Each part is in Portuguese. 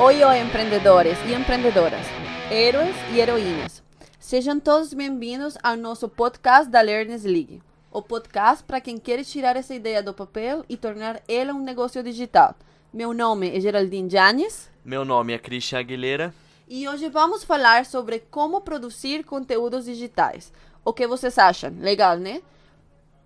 Oi, oi, empreendedores e empreendedoras, heróis e heroínas. Sejam todos bem-vindos ao nosso podcast da Learners League. O podcast para quem quer tirar essa ideia do papel e tornar ela um negócio digital. Meu nome é Geraldine Janes. Meu nome é Christian Aguilera. E hoje vamos falar sobre como produzir conteúdos digitais. O que vocês acham? Legal, né?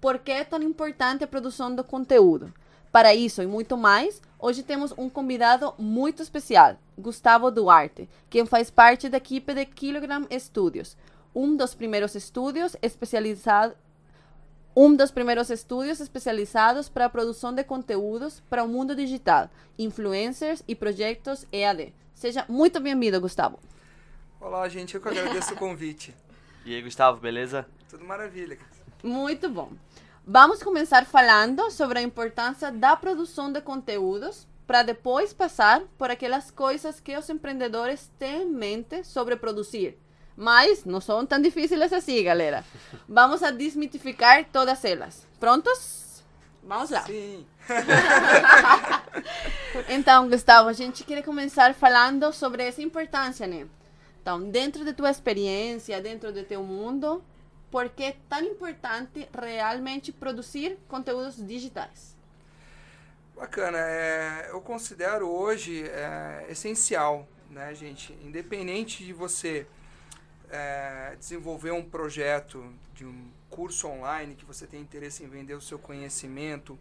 Por que é tão importante a produção do conteúdo? Para isso e muito mais, hoje temos um convidado muito especial, Gustavo Duarte, quem faz parte da equipe de Kilogram Studios, um dos primeiros estúdios especializados um dos primeiros estúdios especializados para a produção de conteúdos para o mundo digital, influencers e projetos EAD. Seja muito bem-vindo, Gustavo. Olá, gente, eu que agradeço o convite. E aí, Gustavo, beleza? Tudo maravilha. Muito bom. Vamos começar falando sobre a importância da produção de conteúdos para depois passar por aquelas coisas que os empreendedores têm em mente sobre produzir. Mas não são tão difíceis assim, galera. Vamos a desmitificar todas elas. Prontos? Vamos lá. Sim. então, Gustavo, a gente quer começar falando sobre essa importância, né? Então, dentro de tua experiência, dentro do teu mundo, por que é tão importante realmente produzir conteúdos digitais? Bacana. É, eu considero hoje é, essencial, né, gente? Independente de você é, desenvolver um projeto de um curso online que você tem interesse em vender o seu conhecimento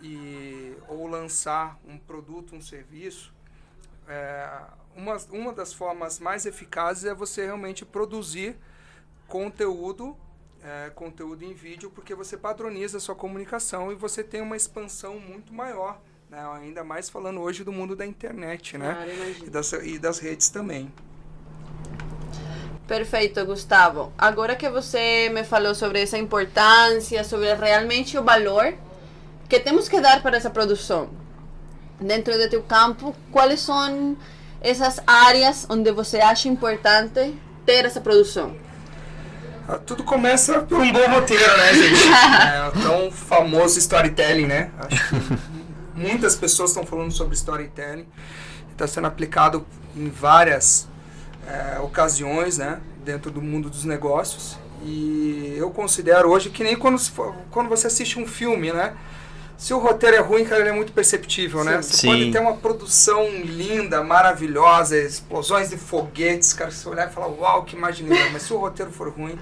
e ou lançar um produto, um serviço, é, uma, uma das formas mais eficazes é você realmente produzir conteúdo, é, conteúdo em vídeo, porque você padroniza a sua comunicação e você tem uma expansão muito maior, né? ainda mais falando hoje do mundo da internet né? Ah, e, das, e das redes também. Perfeito, Gustavo. Agora que você me falou sobre essa importância, sobre realmente o valor que temos que dar para essa produção, dentro do teu campo, quais são essas áreas onde você acha importante ter essa produção? Ah, tudo começa por um bom roteiro, né, gente? é, tão famoso storytelling, né? Acho que muitas pessoas estão falando sobre storytelling. Está sendo aplicado em várias é, ocasiões, né? Dentro do mundo dos negócios. E eu considero hoje que nem quando, quando você assiste um filme, né? Se o roteiro é ruim, cara, ele é muito perceptível, né? Você Sim. pode ter uma produção linda, maravilhosa, explosões de foguetes, cara, você olhar e falar, uau, que imagineiro. Mas se o roteiro for ruim,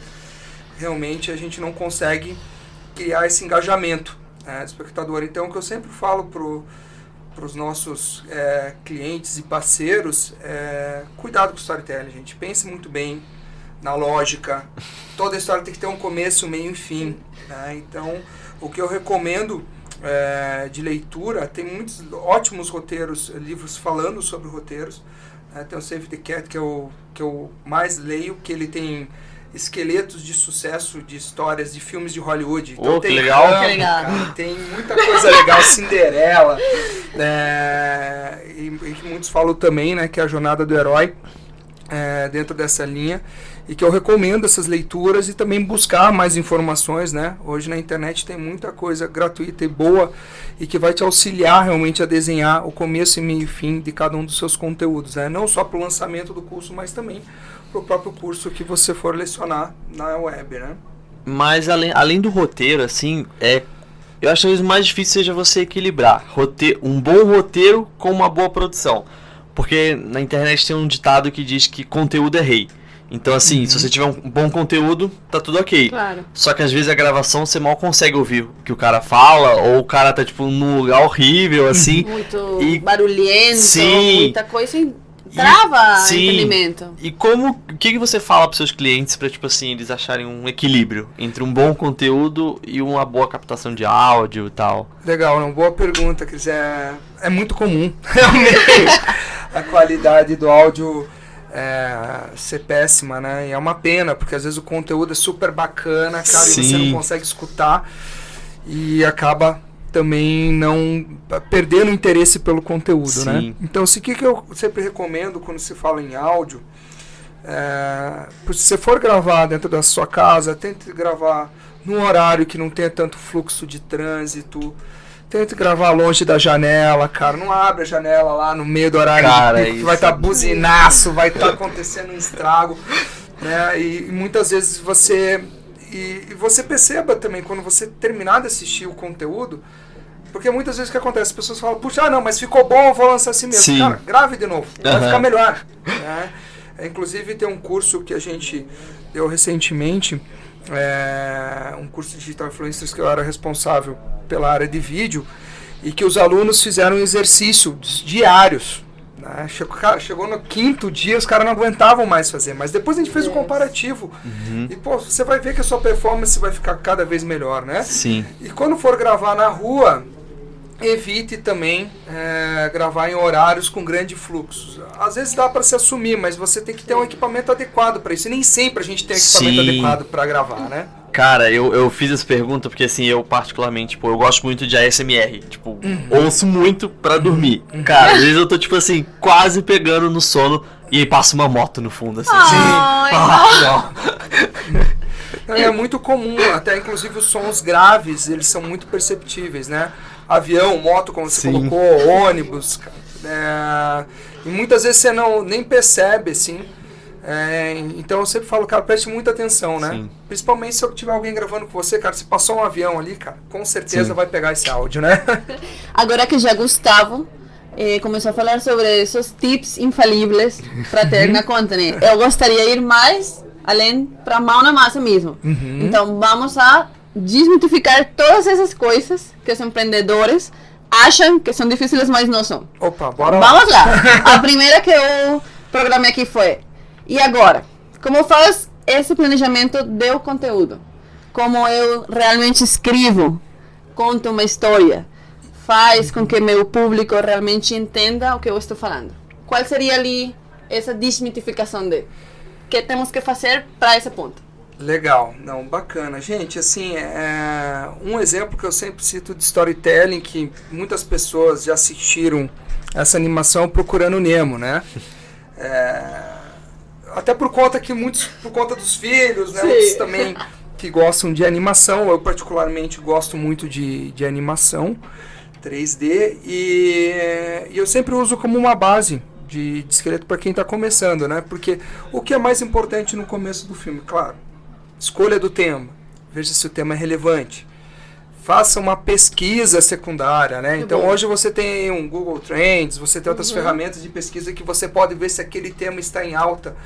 realmente a gente não consegue criar esse engajamento né, do espectador. Então, o que eu sempre falo pro para os nossos é, clientes e parceiros, é, cuidado com o storytelling, gente. Pense muito bem na lógica. Toda história tem que ter um começo, meio e fim. Né? Então, o que eu recomendo é, de leitura, tem muitos ótimos roteiros, livros falando sobre roteiros. Né? Tem o Save the Cat, que eu, que eu mais leio, que ele tem esqueletos de sucesso de histórias de filmes de Hollywood. Então, oh, tem que legal. Que legal. Cara, tem muita coisa legal, Cinderela. É, e, e, muitos falam também, né, que é a jornada do herói é, dentro dessa linha. E que eu recomendo essas leituras e também buscar mais informações, né? Hoje na internet tem muita coisa gratuita e boa e que vai te auxiliar realmente a desenhar o começo e meio e fim de cada um dos seus conteúdos, né? Não só para o lançamento do curso, mas também para o próprio curso que você for lecionar na web, né? Mas além, além do roteiro, assim, é, eu acho que o mais difícil seja você equilibrar roteiro, um bom roteiro com uma boa produção. Porque na internet tem um ditado que diz que conteúdo é rei. Então, assim, uhum. se você tiver um bom conteúdo, tá tudo ok. Claro. Só que às vezes a gravação você mal consegue ouvir o que o cara fala, ou o cara tá, tipo, num lugar horrível, assim. Muito e... barulhento, Sim. muita coisa trava e, sim, entendimento. E como, o que, que você fala para seus clientes para tipo assim, eles acharem um equilíbrio entre um bom conteúdo e uma boa captação de áudio e tal? Legal, uma boa pergunta, Cris. É, é muito comum, realmente, a qualidade do áudio é, ser péssima, né? E é uma pena, porque às vezes o conteúdo é super bacana, cara, sim. e você não consegue escutar e acaba também não perdendo interesse pelo conteúdo, né? Sim. né? Então, o que, que eu sempre recomendo quando se fala em áudio, é, se você for gravar dentro da sua casa, tente gravar num horário que não tenha tanto fluxo de trânsito, Tente gravar longe da janela, cara. Não abre a janela lá no meio do horário Cara, de pico, vai estar é- buzinaço, vai estar acontecendo um estrago, né? E, e muitas vezes você e, e você perceba também quando você terminar de assistir o conteúdo, porque muitas vezes o que acontece, as pessoas falam, puxa, ah, não, mas ficou bom, eu vou lançar assim mesmo. Sim. Cara, grave de novo, vai Aham. ficar melhor. né? Inclusive tem um curso que a gente deu recentemente, é, um curso de Digital Influencers que eu era responsável pela área de vídeo, e que os alunos fizeram exercícios diários. né? Chegou, chegou no quinto dia, os caras não aguentavam mais fazer, mas depois a gente fez o Yes. comparativo. Uhum. E pô, você vai ver que a sua performance vai ficar cada vez melhor, né? Sim. E quando for gravar na rua, evite também é, gravar em horários com grande fluxo. Às vezes dá para se assumir, mas você tem que ter um equipamento adequado para isso. E nem sempre a gente tem equipamento Sim. adequado para gravar, né? Cara, eu, eu fiz essa pergunta porque assim, eu particularmente, tipo, eu gosto muito de ASMR. Tipo, ouço muito pra dormir. Cara, às vezes eu tô, tipo assim, quase pegando no sono e aí passa uma moto no fundo, assim. Ah. Não, É muito comum, até inclusive os sons graves, eles são muito perceptíveis, né? Avião, moto, como você Sim. colocou, ônibus. é, e muitas vezes você não nem percebe, assim. É, então eu sempre falo, cara, preste muita atenção, né? Sim. Principalmente se eu tiver alguém gravando com você, cara, se passou um avião ali, cara, com certeza Sim. vai pegar esse áudio, né? Agora que já Gustavo eh, começou a falar sobre esses tips infalíveis para ter na conta, né? Eu gostaria de ir mais além para mão na massa mesmo. Então vamos a desmitificar todas essas coisas que os empreendedores acham que são difíceis, mas não são. Opa, bora lá. Vamos lá. A primeira que eu programei aqui foi: e agora? Como faz esse planejamento do conteúdo? Como eu realmente escrevo, conto uma história, faz com que meu público realmente entenda o que eu estou falando? Qual seria ali essa desmitificação de que temos que fazer para esse ponto? Legal, não, bacana. Gente, assim, é, um exemplo que eu sempre cito de storytelling, que muitas pessoas já assistiram essa animação procurando Nemo, né? É, até por conta que muitos, por conta dos filhos, né? Sim. Outros também que gostam de animação. Eu particularmente gosto muito de, de animação 3D e, e eu sempre uso como uma base de, de esqueleto para quem está começando, né? Porque o que é mais importante no começo do filme, claro, escolha do tema, veja se o tema é relevante. Faça uma pesquisa secundária, né? Então bom. hoje você tem um Google Trends, você tem outras ferramentas de pesquisa que você pode ver se aquele tema está em alta.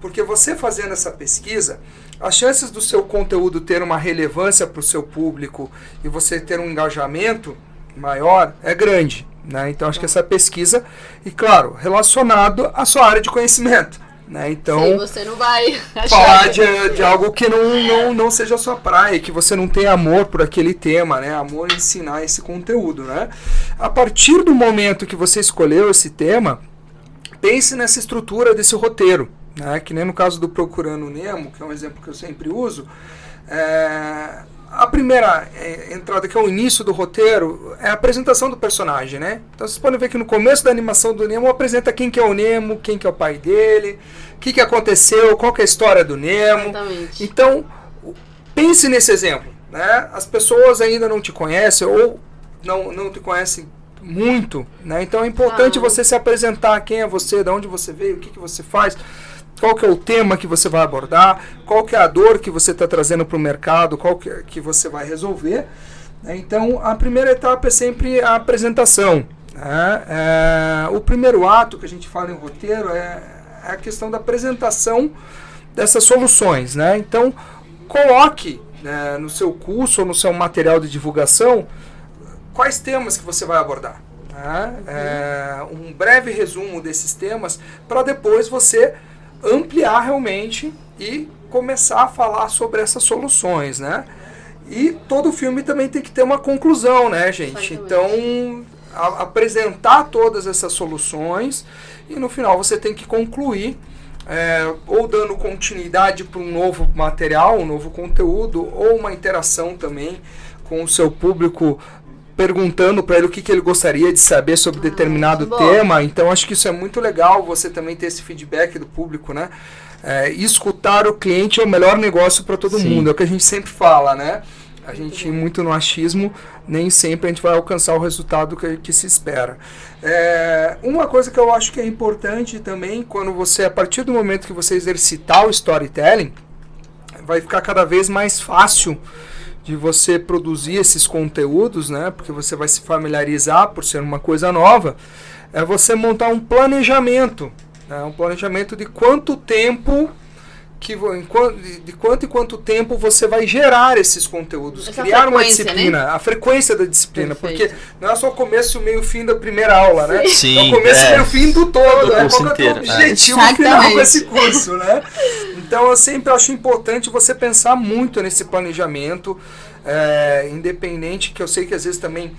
Porque você fazendo essa pesquisa, as chances do seu conteúdo ter uma relevância para o seu público e você ter um engajamento maior é grande. Né? Então acho que essa pesquisa, e claro, relacionado à sua área de conhecimento. Né? Então, Sim, você não vai falar de, de algo que não, não, não seja a sua praia, que você não tem amor por aquele tema, né? Amor em ensinar esse conteúdo, né? A partir do momento que você escolheu esse tema, pense nessa estrutura desse roteiro, né? Que nem no caso do Procurando Nemo, que é um exemplo que eu sempre uso. É, a primeira é, entrada, que é o início do roteiro, é a apresentação do personagem, né? Então vocês podem ver que no começo da animação do Nemo apresenta quem que é o Nemo, quem que é o pai dele, o que, que aconteceu, qual que é a história do Nemo. Exatamente. Então, pense nesse exemplo. Né? As pessoas ainda não te conhecem ou não, não te conhecem muito. Né? Então é importante Ah. você se apresentar quem é você, de onde você veio, o que, que você faz, qual que é o tema que você vai abordar, qual que é a dor que você está trazendo para o mercado, qual que, que você vai resolver. né? Então a primeira etapa é sempre a apresentação. né? É, o primeiro ato que a gente fala em roteiro é, é a questão da apresentação dessas soluções, né? Então, coloque né, no seu curso ou no seu material de divulgação quais temas que você vai abordar. né? É, um breve resumo desses temas para depois você ampliar realmente e começar a falar sobre essas soluções, né? E todo filme também tem que ter uma conclusão, né, gente? Então, a- apresentar todas essas soluções e no final você tem que concluir é, ou dando continuidade para um novo material, um novo conteúdo, ou uma interação também com o seu público, perguntando para ele o que, que ele gostaria de saber sobre determinado bom. tema. Então, acho que isso é muito legal, você também ter esse feedback do público, né? É, escutar o cliente é o melhor negócio para todo Sim. mundo, é o que a gente sempre fala, né? A gente, muito no achismo, nem sempre a gente vai alcançar o resultado que, que se espera. É, uma coisa que eu acho que é importante também, quando você, a partir do momento que você exercitar o storytelling, vai ficar cada vez mais fácil de você produzir esses conteúdos, né? Porque você vai se familiarizar por ser uma coisa nova. É você montar um planejamento, né? um planejamento de quanto tempo que de quanto em quanto tempo você vai gerar esses conteúdos, Essa criar uma frequência, disciplina, a frequência da disciplina, Perfeito. porque não é só o começo, o meio e o fim da primeira aula, né? Sim, é o começo, é. o meio e o fim do todo, Do né? curso Qual é o é. objetivo final Exatamente. com esse curso, né? Então eu sempre acho importante você pensar muito nesse planejamento, é, independente que eu sei que às vezes também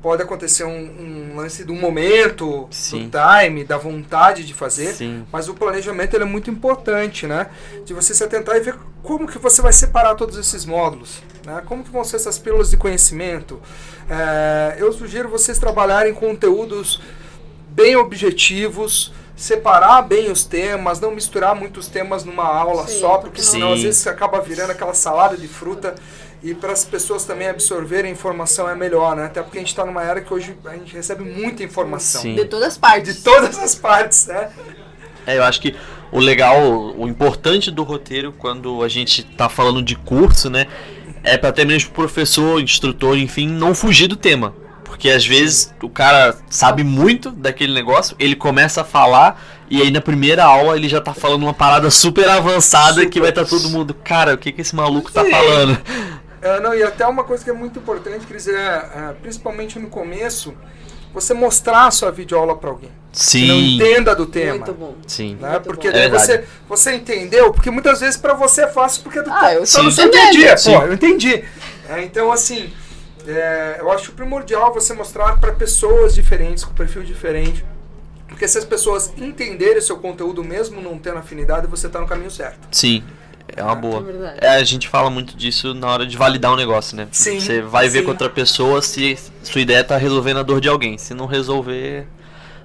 pode acontecer um, um lance do momento, Sim. do time, da vontade de fazer, Sim. mas o planejamento é muito importante, né? De você se atentar e ver como que você vai separar todos esses módulos, né? Como que vão ser essas pílulas de conhecimento. É, eu sugiro vocês trabalharem conteúdos bem objetivos, separar bem os temas, não misturar muitos temas numa aula Sim, só, porque Sim. senão às vezes acaba virando aquela salada de fruta e para as pessoas também absorverem a informação é melhor, né? Até porque a gente está numa era que hoje a gente recebe muita informação. Sim. De todas as partes. De todas as partes, né? É, eu acho que o legal, o importante do roteiro quando a gente tá falando de curso, né, é para até mesmo o professor, instrutor, enfim, não fugir do tema. Porque às vezes o cara sabe muito daquele negócio, ele começa a falar e aí na primeira aula ele já tá falando uma parada super avançada Super. que vai estar todo mundo, cara, o que que esse maluco tá Sim. falando? É, não, e até uma coisa que é muito importante, quer dizer, é, é, principalmente no começo, você mostrar a sua videoaula para alguém. Que não Sim. entenda do tema. Muito bom. Sim. Né? Muito Porque bom. daí É você, você entendeu, porque muitas vezes para você é fácil porque é do Ah, eu só sim. no seu dia a dia, pô, eu entendi. É, então, assim, é, eu acho primordial você mostrar para pessoas diferentes, com perfil diferente. Porque se as pessoas entenderem o seu conteúdo, mesmo não tendo afinidade, você está no caminho certo. Sim. É uma É boa. verdade. É, a gente fala muito disso na hora de validar um negócio, né? Sim, Você vai ver sim. com outra pessoa se sua ideia tá resolvendo a dor de alguém. Se não resolver.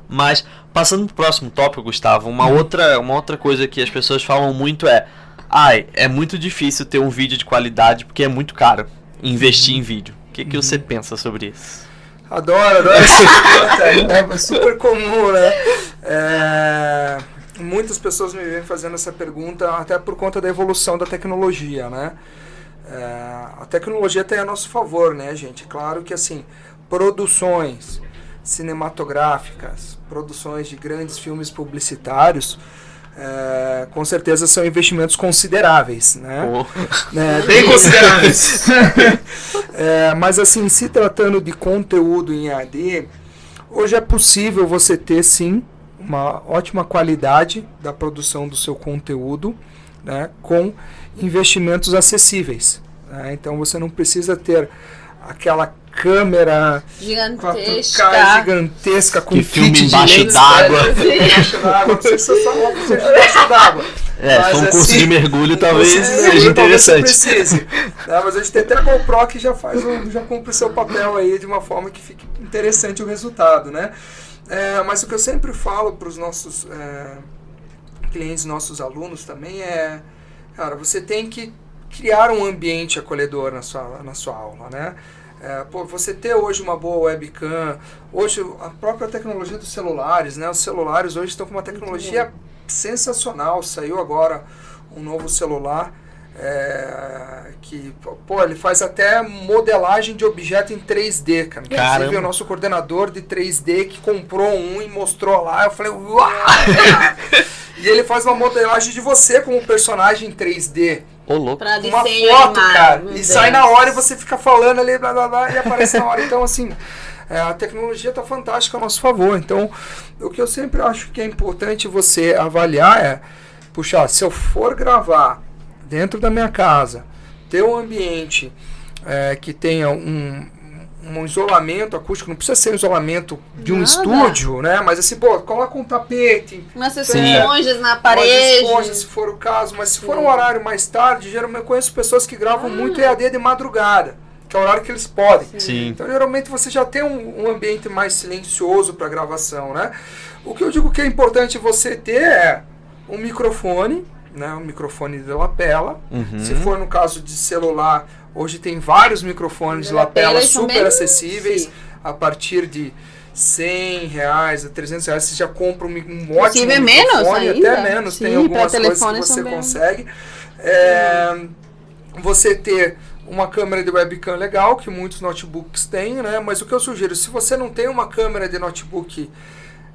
Mas, passando pro próximo tópico, Gustavo, uma outra, uma outra coisa que as pessoas falam muito é. Ai, é muito difícil ter um vídeo de qualidade porque é muito caro investir em vídeo. O que, que você pensa sobre isso? Adoro, adoro essa pergunta. É super comum, né? É, muitas pessoas me vêm fazendo essa pergunta até por conta da evolução da tecnologia, né? É, a tecnologia tem a nosso favor, né, gente? Claro que, assim, produções cinematográficas, produções de grandes filmes publicitários, é, com certeza são investimentos consideráveis, né? Né, bem consideráveis. É, mas assim, se tratando de conteúdo em AD, hoje é possível você ter sim uma ótima qualidade da produção do seu conteúdo, né, com investimentos acessíveis. né? Então você não precisa ter aquela câmera 4K Gigantesca. gigantesca com Que filme embaixo d'água. Embaixo d'água. Embaixo é, Mas, se for um curso assim, de mergulho, talvez curso de seja mergulho talvez você interessante. precise. Né, Mas a gente tem até a GoPro que já faz um, já cumpre o seu papel aí de uma forma que fique interessante o resultado, né? É, mas o que eu sempre falo para os nossos é, clientes, nossos alunos também é, cara, você tem que criar um ambiente acolhedor na sua, na sua aula, né? É, pô, você ter hoje uma boa webcam, hoje a própria tecnologia dos celulares, né? Os celulares hoje estão com uma tecnologia sensacional. Saiu agora um novo celular é, que, pô, ele faz até modelagem de objeto em 3D, cara. Inclusive, o nosso coordenador de 3D que comprou um e mostrou lá, eu falei, uau! e ele faz uma modelagem de você como personagem em 3D. Ô, louco. Pra uma foto, animado, cara. E Deus. sai na hora e você fica falando ali, blá blá blá, e aparece na hora. Então, assim, é, a tecnologia está fantástica a nosso favor. Então, o que eu sempre acho que é importante você avaliar é, puxa, se eu for gravar dentro da minha casa, ter um ambiente é, que tenha um, um isolamento acústico, não precisa ser um isolamento de um Nada. estúdio, né? Mas assim, pô, coloca um tapete, Umas Sim. esponjas na Umas parede. esponjas, se for o caso, mas se for Sim. um horário mais tarde, geralmente eu conheço pessoas que gravam Ah. muito EAD de madrugada, que é o horário que eles podem. Sim. Então, geralmente você já tem um, um ambiente mais silencioso para gravação, né? O que eu digo que é importante você ter é um microfone, né? Um microfone de lapela. Uhum. Se for no caso de celular, Hoje tem vários microfones de lapela super acessíveis, sim. a partir de 100 reais a 300 reais você já compra um, um ótimo Inclusive, é menos microfone, ainda. até menos, tem Sim, algumas pra coisas que você consegue. É, você ter uma câmera de webcam legal, que muitos notebooks têm, né? Mas o que eu sugiro, se você não tem uma câmera de notebook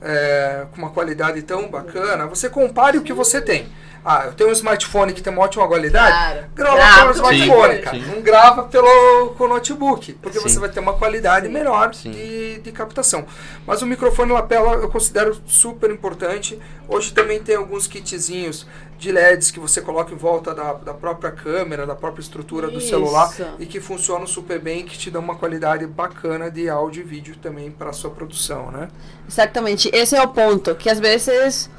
é, com uma qualidade tão bacana, você compare o que você tem. Ah, eu tenho um smartphone que tem uma ótima qualidade. Claro. Grava pelo smartphone, Sim, cara. sim. Não grava pelo com o notebook, porque Sim. você vai ter uma qualidade Sim. melhor Sim. de, de captação. Mas o microfone lapela eu considero super importante. Hoje também tem alguns kitzinhos de LEDs que você coloca em volta da, da própria câmera, da própria estrutura do Isso. celular e que funcionam super bem, que te dão uma qualidade bacana de áudio e vídeo também para sua produção, né? Exatamente, esse é o ponto, que às vezes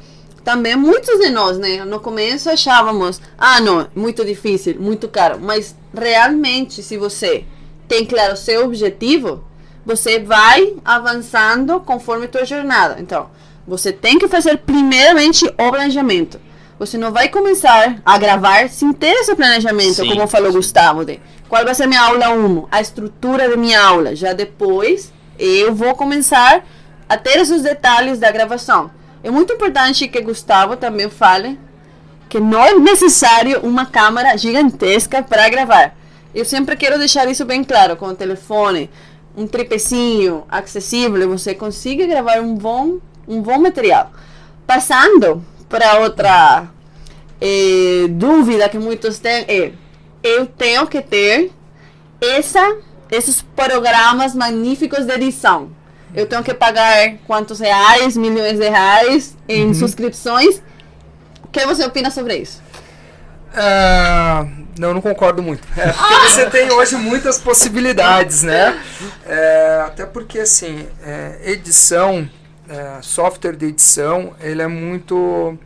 também muitos de nós, né, no começo achávamos, ah, não, muito difícil, muito caro, mas realmente se você tem claro o seu objetivo, você vai avançando conforme tua jornada. Então, você tem que fazer primeiramente o planejamento. Você não vai começar a gravar sem ter esse planejamento, Sim, como falou sim. Gustavo, de qual vai ser minha aula 1, a estrutura da minha aula. Já depois, eu vou começar a ter esses detalhes da gravação. É muito importante que Gustavo também fale que não é necessário uma câmera gigantesca para gravar. Eu sempre quero deixar isso bem claro, com o telefone, um tripecinho acessível, você consiga gravar um bom, um bom material. Passando para outra eh, dúvida que muitos têm é, eu tenho que ter essa, esses programas magníficos de edição. Eu tenho que pagar quantos reais, milhões de reais em subscrições. O que você opina sobre isso? Ah, não, não concordo muito. É, porque você tem hoje muitas possibilidades, né? É, até porque, assim, é, edição, é, software de edição, ele é muito.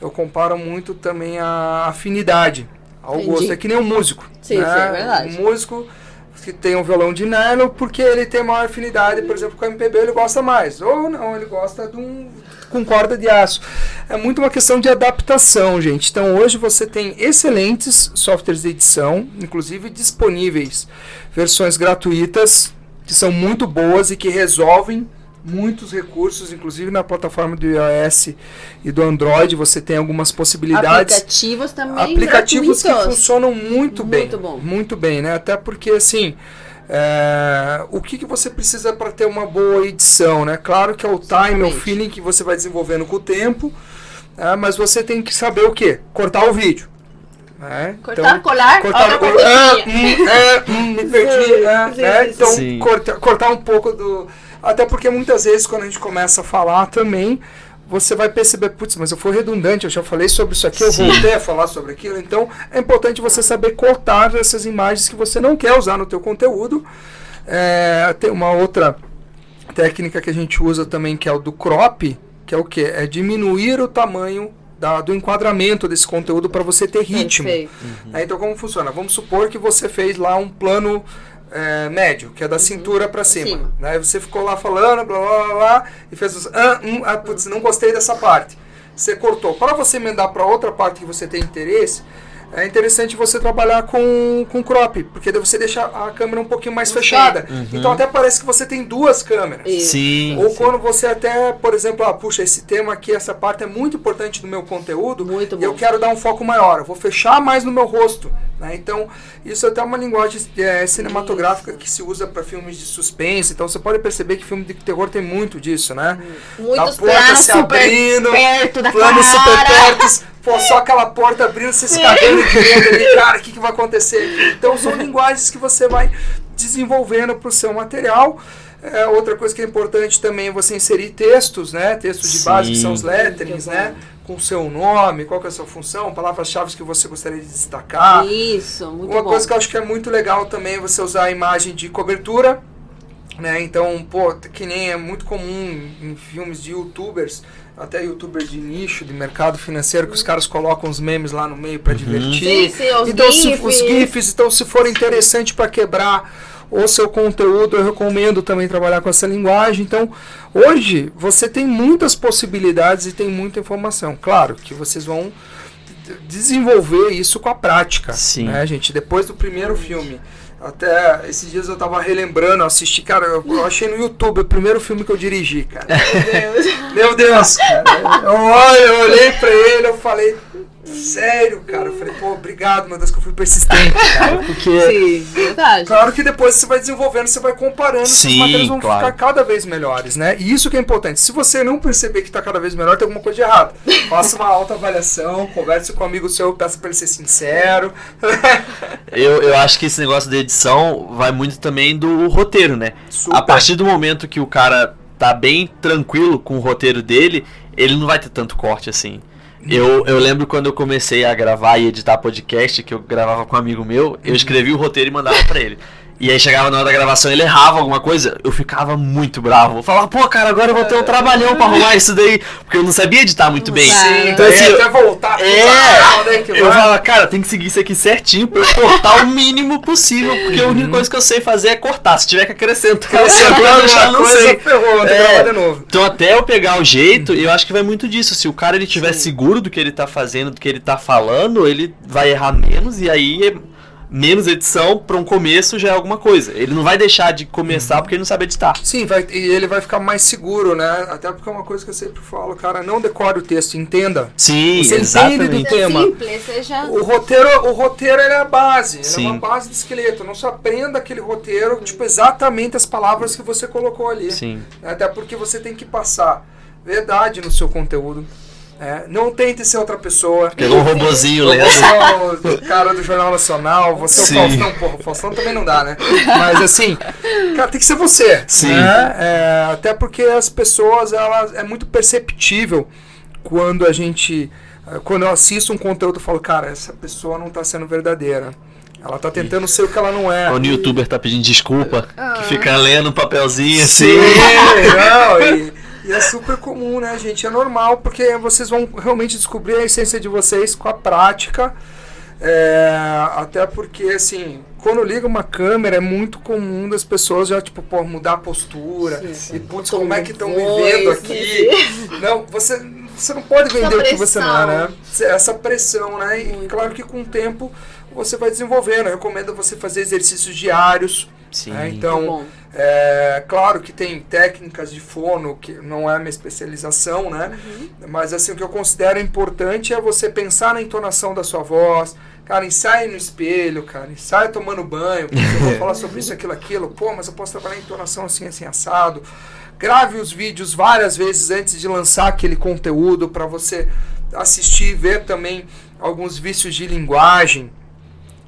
Eu comparo muito também a afinidade ao Entendi. gosto. É que nem um músico. Sim, né? sim, é verdade. Um músico que tem um violão de nylon porque ele tem maior afinidade, por exemplo, com a MPB ele gosta mais. Ou não, ele gosta de um com corda de aço. É muito uma questão de adaptação, gente. Então hoje você tem excelentes softwares de edição, inclusive disponíveis versões gratuitas que são muito boas e que resolvem muitos recursos, inclusive na plataforma do iOS e do Android você tem algumas possibilidades Aplicativos também aplicativos que gratuitos. funcionam muito, bem. Muito bom. Muito bem, né? Até porque, assim, é, o que, que você precisa para ter uma boa edição, né? Claro que é o time, é o feeling que você vai desenvolvendo com o tempo, né? mas você tem que saber o quê? Cortar o vídeo. Né? Cortar, colar, cortar o ah, hum, é, hum, me perdi, é, né? Então, sim. cortar, cortar um pouco do. Até porque muitas vezes quando a gente começa a falar também, você vai perceber, putz, mas eu fui redundante, eu já falei sobre isso aqui, eu Sim. voltei a falar sobre aquilo. Então, é importante você saber cortar essas imagens que você não quer usar no teu conteúdo. É, tem uma outra técnica que a gente usa também, que é o do crop, que é o que? É diminuir o tamanho da- do enquadramento desse conteúdo para você ter ritmo. Perfeito. Né, Então, como funciona? Vamos supor que você fez lá um plano é, médio, que é da cintura para cima. cima. Né? Você ficou lá falando, blá blá blá, blá e fez os. Ah, hum, ah, putz, não gostei dessa parte. Você cortou. Para você emendar para outra parte que você tem interesse, é interessante você trabalhar com, com crop, porque daí você deixa a câmera um pouquinho mais fechada. Então até parece que você tem duas câmeras. Isso. Sim. Ou sim. quando você até, por exemplo, ah, puxa, esse tema aqui, essa parte é muito importante do meu conteúdo, Muito e eu bom. quero dar um foco maior, eu vou fechar mais no meu rosto. Né? Então, isso é até uma linguagem é, cinematográfica que se usa para filmes de suspense. Então, você pode perceber que filme de terror tem muito disso, né? Muitos Da porta planos se super abrindo, perto da planos cara. super perto, pô, só aquela porta abrindo, você se cagando de medo ali, cara, o que, que vai acontecer? Então, são linguagens que você vai desenvolvendo para o seu material. É, outra coisa que é importante também é você inserir textos, né? Textos de base, que são os Sim. letterings, né? Com seu nome, qual que é a sua função, palavras-chave que você gostaria de destacar. Isso, muito Uma bom. coisa que eu acho que é muito legal também é você usar a imagem de cobertura, né? Então, pô, que nem é muito comum em filmes de youtubers, até youtubers de nicho, de mercado financeiro, que os caras colocam os memes lá no meio para divertir. Sim, sim, os então, se, gifs. os GIFs, então se for interessante para quebrar o seu conteúdo, eu recomendo também trabalhar com essa linguagem. Então, hoje você tem muitas possibilidades e tem muita informação. Claro que vocês vão desenvolver isso com a prática, Sim. né, gente? Depois do primeiro filme Até esses dias eu tava relembrando, assisti, cara, eu, eu achei no YouTube o primeiro filme que eu dirigi, cara. Meu Deus. Meu Deus, cara. Eu, eu olhei pra ele, eu falei, sério, cara. Eu falei, pô, obrigado, meu Deus, que eu fui persistente, cara. Porque. Sim, verdade. Claro que depois você vai desenvolvendo, você vai comparando, Sim, os materiais vão claro. ficar cada vez melhores, né? E isso que é importante. Se você não perceber que tá cada vez melhor, tem alguma coisa de errado. Faça uma autoavaliação, converse com um amigo seu, peça pra ele ser sincero. Eu, eu acho que esse negócio de edição vai muito também do roteiro, né? Super. A partir do momento que o cara tá bem tranquilo com o roteiro dele, ele não vai ter tanto corte assim. Eu, eu lembro quando eu comecei a gravar e editar podcast, que eu gravava com um amigo meu, eu escrevia o roteiro e mandava pra ele. E aí chegava na hora da gravação, ele errava alguma coisa, eu ficava muito bravo. Eu falava, pô, cara, agora eu vou ter um trabalhão pra arrumar isso daí, porque eu não sabia editar muito bem. Sim, então, assim, é, eu- até voltar. é, né, eu falo, cara, tem que seguir isso aqui certinho pra eu cortar o mínimo possível, porque a única coisa que eu sei fazer é cortar. Se tiver que acrescentar, acrescentar, eu já não coisa, sei. ferrou, É. de novo. Então até eu pegar o jeito, eu acho que vai muito disso. Se o cara ele tiver seguro do que ele tá fazendo, do que ele tá falando, ele vai errar menos e aí é- menos edição pra um começo já é alguma coisa. Ele não vai deixar de começar porque ele não sabe editar. Sim, vai, e ele vai ficar mais seguro, né? Até porque é uma coisa que eu sempre falo, cara, não decore o texto, entenda. Sim, Você entende exatamente. do tema. Simples, seja. O roteiro, o roteiro ele é a base, ele é uma base do esqueleto. Não só aprenda aquele roteiro, tipo, exatamente as palavras que você colocou ali. Sim. Até porque você tem que passar verdade no seu conteúdo. É, não tente ser outra pessoa. Pegou um robozinho lendo. Você é o cara do Jornal Nacional, você Sim. é o Faustão, porra, o Faustão também não dá, né? Mas assim, cara, tem que ser você. Sim. né? É, até porque as pessoas, elas, é muito perceptível quando a gente, eh, quando eu assisto um conteúdo, eu falo, cara, essa pessoa não tá sendo verdadeira. Ela tá tentando ser o que ela não é. Quando o youtuber tá pedindo desculpa, Ah. que fica lendo um papelzinho assim. Sim, não, e, e é super comum, né, gente? É normal, porque vocês vão realmente descobrir a essência de vocês com a prática. É, até porque, assim, quando liga uma câmera, é muito comum das pessoas já, tipo, pô, mudar a postura. Sim, E, putz, como é que estão me vendo aqui? Não, você, você não pode vender o que você não é, né? Essa pressão, né? E claro que com o tempo você vai desenvolvendo. Eu recomendo você fazer exercícios diários. Sim. né? Então, Bom. É, claro que tem técnicas de fono, que não é a minha especialização, né? Mas assim, o que eu considero importante é você pensar na entonação da sua voz. Cara, ensaie no espelho, cara. Ensaie tomando banho. porque Eu vou falar sobre isso, aquilo, aquilo. Pô, mas eu posso trabalhar em entonação assim, assim, assado. Grave os vídeos várias vezes antes de lançar aquele conteúdo para você assistir e ver também alguns vícios de linguagem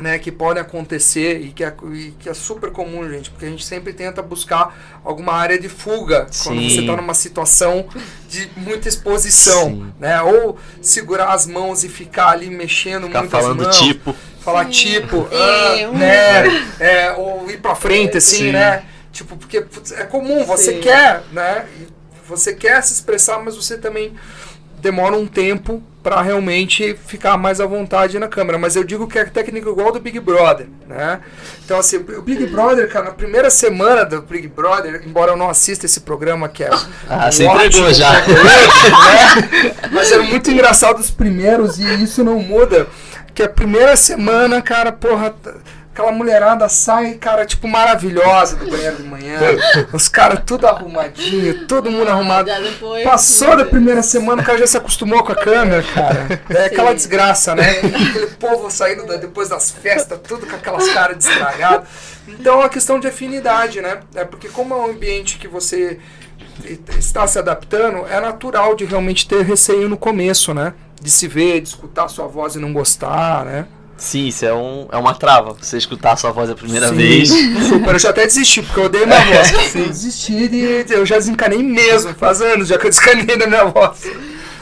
né, que podem acontecer e que, é, e que é super comum, gente, porque a gente sempre tenta buscar alguma área de fuga quando Sim. você está numa situação de muita exposição, Sim. né? Ou segurar as mãos e ficar ali mexendo Ficar muitas falando mãos, tipo. falar tipo, É, ah, um- né, é, ou ir pra frente assim, Sim. né? Tipo, porque é comum, você Sim. quer, né? Você quer se expressar, mas você também demora um tempo para realmente ficar mais à vontade na câmera. Mas eu digo que é técnica igual do Big Brother, né? Então, assim, o Big Brother, cara, na primeira semana do Big Brother, embora eu não assista esse programa, que é. Ah, um você entregou já. né? Mas é muito engraçado os primeiros e isso não muda. Que a primeira semana, cara, porra. Aquela mulherada sai, cara, tipo, maravilhosa do banheiro de manhã. Os caras tudo arrumadinho, todo mundo arrumado. Passou da primeira semana, o cara já se acostumou com a câmera, cara. É aquela Sim. desgraça, né? Aquele povo saindo da- depois das festas, tudo com aquelas caras de estragado. Então é uma questão de afinidade, né? É porque como é um ambiente que você está se adaptando, é natural de realmente ter receio no começo, né? De se ver, de escutar a sua voz e não gostar, né? Sim, isso é, um, é uma trava. Você escutar a sua voz a primeira Sim, vez. Super, eu já até desisti, porque eu odeio minha voz. Eu desisti de. Eu já desencanei mesmo, faz anos já que eu descanei da minha voz.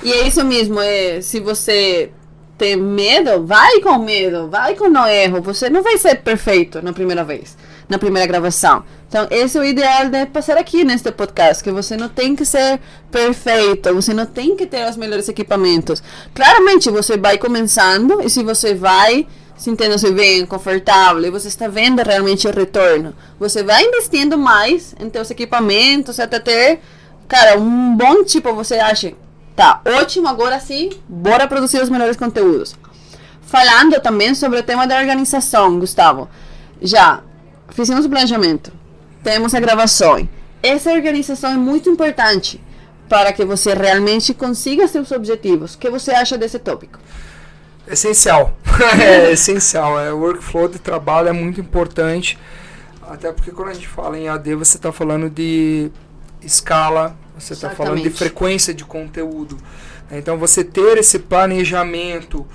E é isso mesmo, é, se você tem medo, vai com medo, vai com o erro. Você não vai ser perfeito na primeira vez, na primeira gravação. Então, esse é o ideal de passar aqui neste podcast, que você não tem que ser perfeito, você não tem que ter os melhores equipamentos. Claramente, você vai começando e se você vai sentindo-se bem, confortável, e você está vendo realmente o retorno, você vai investindo mais em seus equipamentos até ter, cara, um bom tipo, você acha, Tá, ótimo, agora sim, bora produzir os melhores conteúdos. Falando também sobre o tema da organização, Gustavo. Já, fizemos o planejamento, temos a gravação. Essa organização é muito importante para que você realmente consiga seus objetivos. O que você acha desse tópico? Essencial. é essencial. É, o workflow de trabalho é muito importante. Até porque quando a gente fala em AD, você está falando de escala, você está falando de frequência de conteúdo. Então você ter esse planejamento,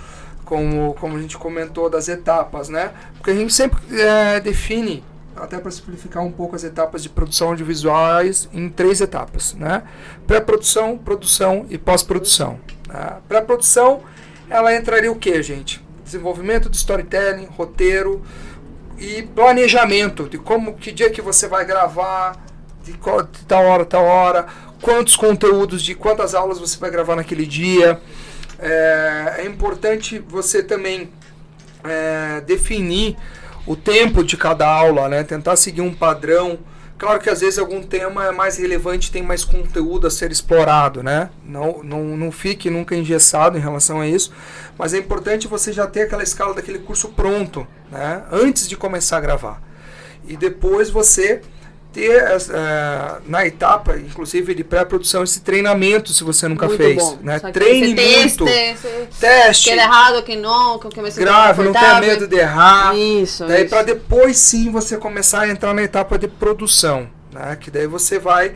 como, como a gente comentou, das etapas, né? Porque a gente sempre é, define, até para simplificar um pouco as etapas de produção audiovisuais, em três etapas, né? Pré-produção, produção e pós-produção. Né? Pré-produção, ela entraria o que, gente? Desenvolvimento de storytelling, roteiro e planejamento de como, que dia que você vai gravar, de, qual, de tal hora, tal hora, quantos conteúdos, de quantas aulas você vai gravar naquele dia. É, é importante você também é, definir o tempo de cada aula, né? tentar seguir um padrão. Claro que às vezes algum tema é mais relevante, tem mais conteúdo a ser explorado, né? Não, não, não fique nunca engessado em relação a isso, mas é importante você já ter aquela escala daquele curso pronto, né? Antes de começar a gravar. E depois você ter uh, na etapa, inclusive de pré-produção, esse treinamento, se você nunca muito fez. Bom. Né? Treine muito. Teste. teste. Que é errado, que não, que eu Grave, não tenha medo de errar. Isso. Daí para depois sim você começar a entrar na etapa de produção. Né? Que daí você vai.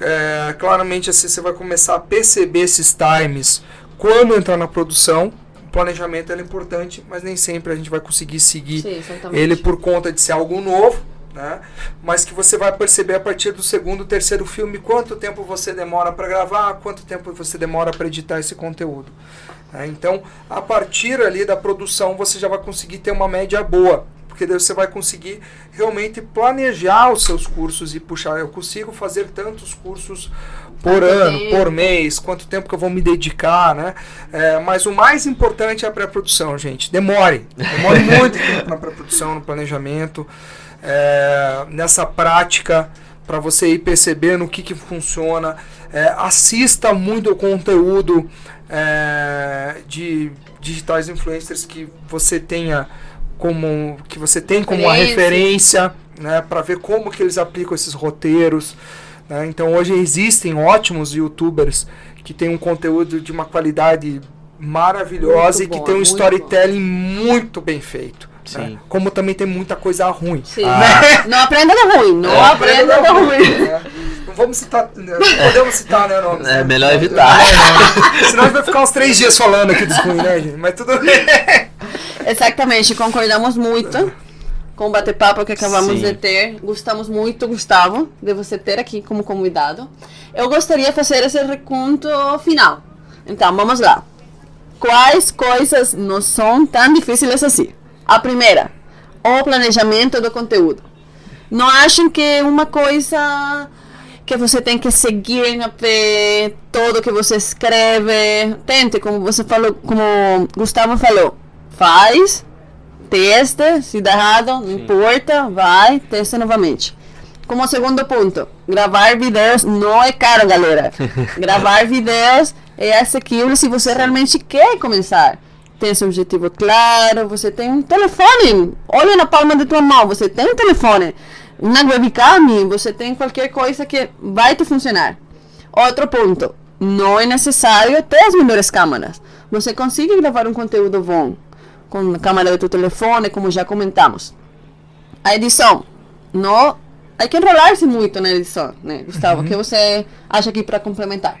É, claramente assim, você vai começar a perceber esses times quando entrar na produção. O planejamento é importante, mas nem sempre a gente vai conseguir seguir sim, ele por conta de ser algo novo né? mas que você vai perceber a partir do segundo, terceiro filme quanto tempo você demora para gravar, quanto tempo você demora para editar esse conteúdo. Né? Então, a partir ali da produção, você já vai conseguir ter uma média boa, porque daí você vai conseguir realmente planejar os seus cursos e puxar. Eu consigo fazer tantos cursos por ano, tempo. por mês, quanto tempo que eu vou me dedicar, né? É, mas o mais importante é a pré-produção, gente. Demore. Demore muito tempo na pré-produção, no planejamento é, nessa prática para você ir percebendo o que, que funciona. É, assista muito o conteúdo é, de digitais influencers que você tenha como que você tem como uma referência, né, para ver como que eles aplicam esses roteiros. Né? Então hoje existem ótimos YouTubers que têm um conteúdo de uma qualidade maravilhosa muito e que bom, tem um storytelling bom. muito bem feito. Sim. Né? Como também tem muita coisa ruim. Sim. Ah. Não aprenda da ruim, não é. aprenda da ruim. É. Não vamos citar, não podemos citar, né, nomes, É né? melhor evitar. É, Senão a gente vai ficar uns três dias falando aqui dos ruins, né, gente? Mas tudo bem. Exatamente, concordamos muito com o bate-papo que acabamos Sim. de ter. Gostamos muito, Gustavo, de você ter aqui como convidado. Eu gostaria de fazer esse reconto final. Então, vamos lá. Quais coisas não são tão difíceis assim? A primeira, o planejamento do conteúdo. Não achem que é uma coisa que você tem que seguir na pé, todo que você escreve. Tente, como você falou, como Gustavo falou, faz, testa, se dá errado, não Sim. importa, vai, testa novamente. Como segundo ponto, gravar vídeos não é caro, galera. gravar vídeos é acessível se você realmente quer começar tem seu objetivo claro, você tem um telefone, olha na palma de tua mão, você tem um telefone, uma webcam, você tem qualquer coisa que vai te funcionar. Outro ponto, não é necessário ter as melhores câmeras. Você consegue gravar um conteúdo bom com a câmera do teu telefone, como já comentamos. A edição, não, hay que enrolar-se muito na edição, né, Gustavo? Uhum. O que você acha aqui para complementar?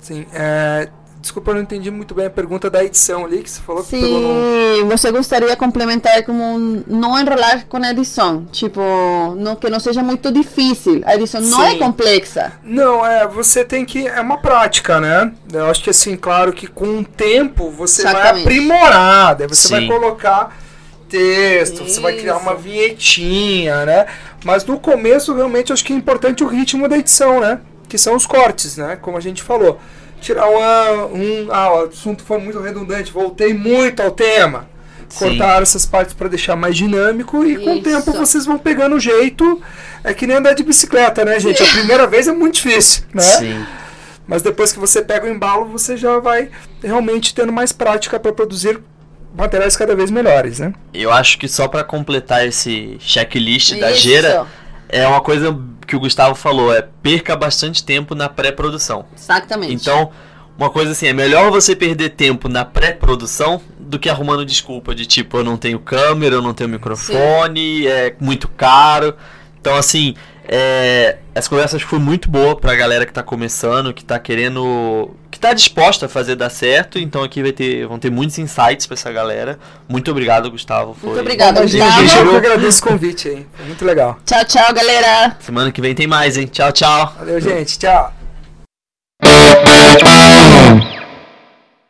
Sim, é, Desculpa, eu não entendi muito bem a pergunta da edição ali que você falou. Sim, no... você gostaria de complementar como não enrolar com a edição, tipo, não, que não seja muito difícil. A edição Sim. não é complexa. Não, é, você tem que é uma prática, né? Eu acho que assim, claro que com o tempo você Exatamente. vai aprimorar, daí você Sim. vai colocar texto, Isso. você vai criar uma vinhetinha, né? Mas no começo realmente acho que é importante o ritmo da edição, né? Que são os cortes, né? Como a gente falou tirar um, um ah, o assunto foi muito redundante, voltei muito ao tema. Sim. Cortaram essas partes para deixar mais dinâmico e Isso. com o tempo vocês vão pegando o jeito. É que nem andar de bicicleta, né, gente? A primeira vez é muito difícil, né? Sim. Mas depois que você pega o embalo, você já vai realmente tendo mais prática para produzir materiais cada vez melhores, né? Eu acho que só pra completar esse checklist da Isso. Gera, é uma coisa que o Gustavo falou, é perca bastante tempo na pré-produção. Exatamente. Então, uma coisa assim, é melhor você perder tempo na pré-produção do que arrumando desculpa de tipo, eu não tenho câmera, eu não tenho microfone, é muito caro. Então, assim, é, essa conversa acho que foi muito boa pra galera que tá começando, que tá querendo. Que tá disposta a fazer dar certo. Então aqui vai ter, vão ter muitos insights pra essa galera. Muito obrigado, Gustavo. Foi... Muito obrigada, Imagina, Gustavo. gente, eu agradeço o convite aí. Foi muito legal. Tchau, tchau, galera. Semana que vem tem mais, hein? Tchau, tchau. Valeu, gente. Tchau.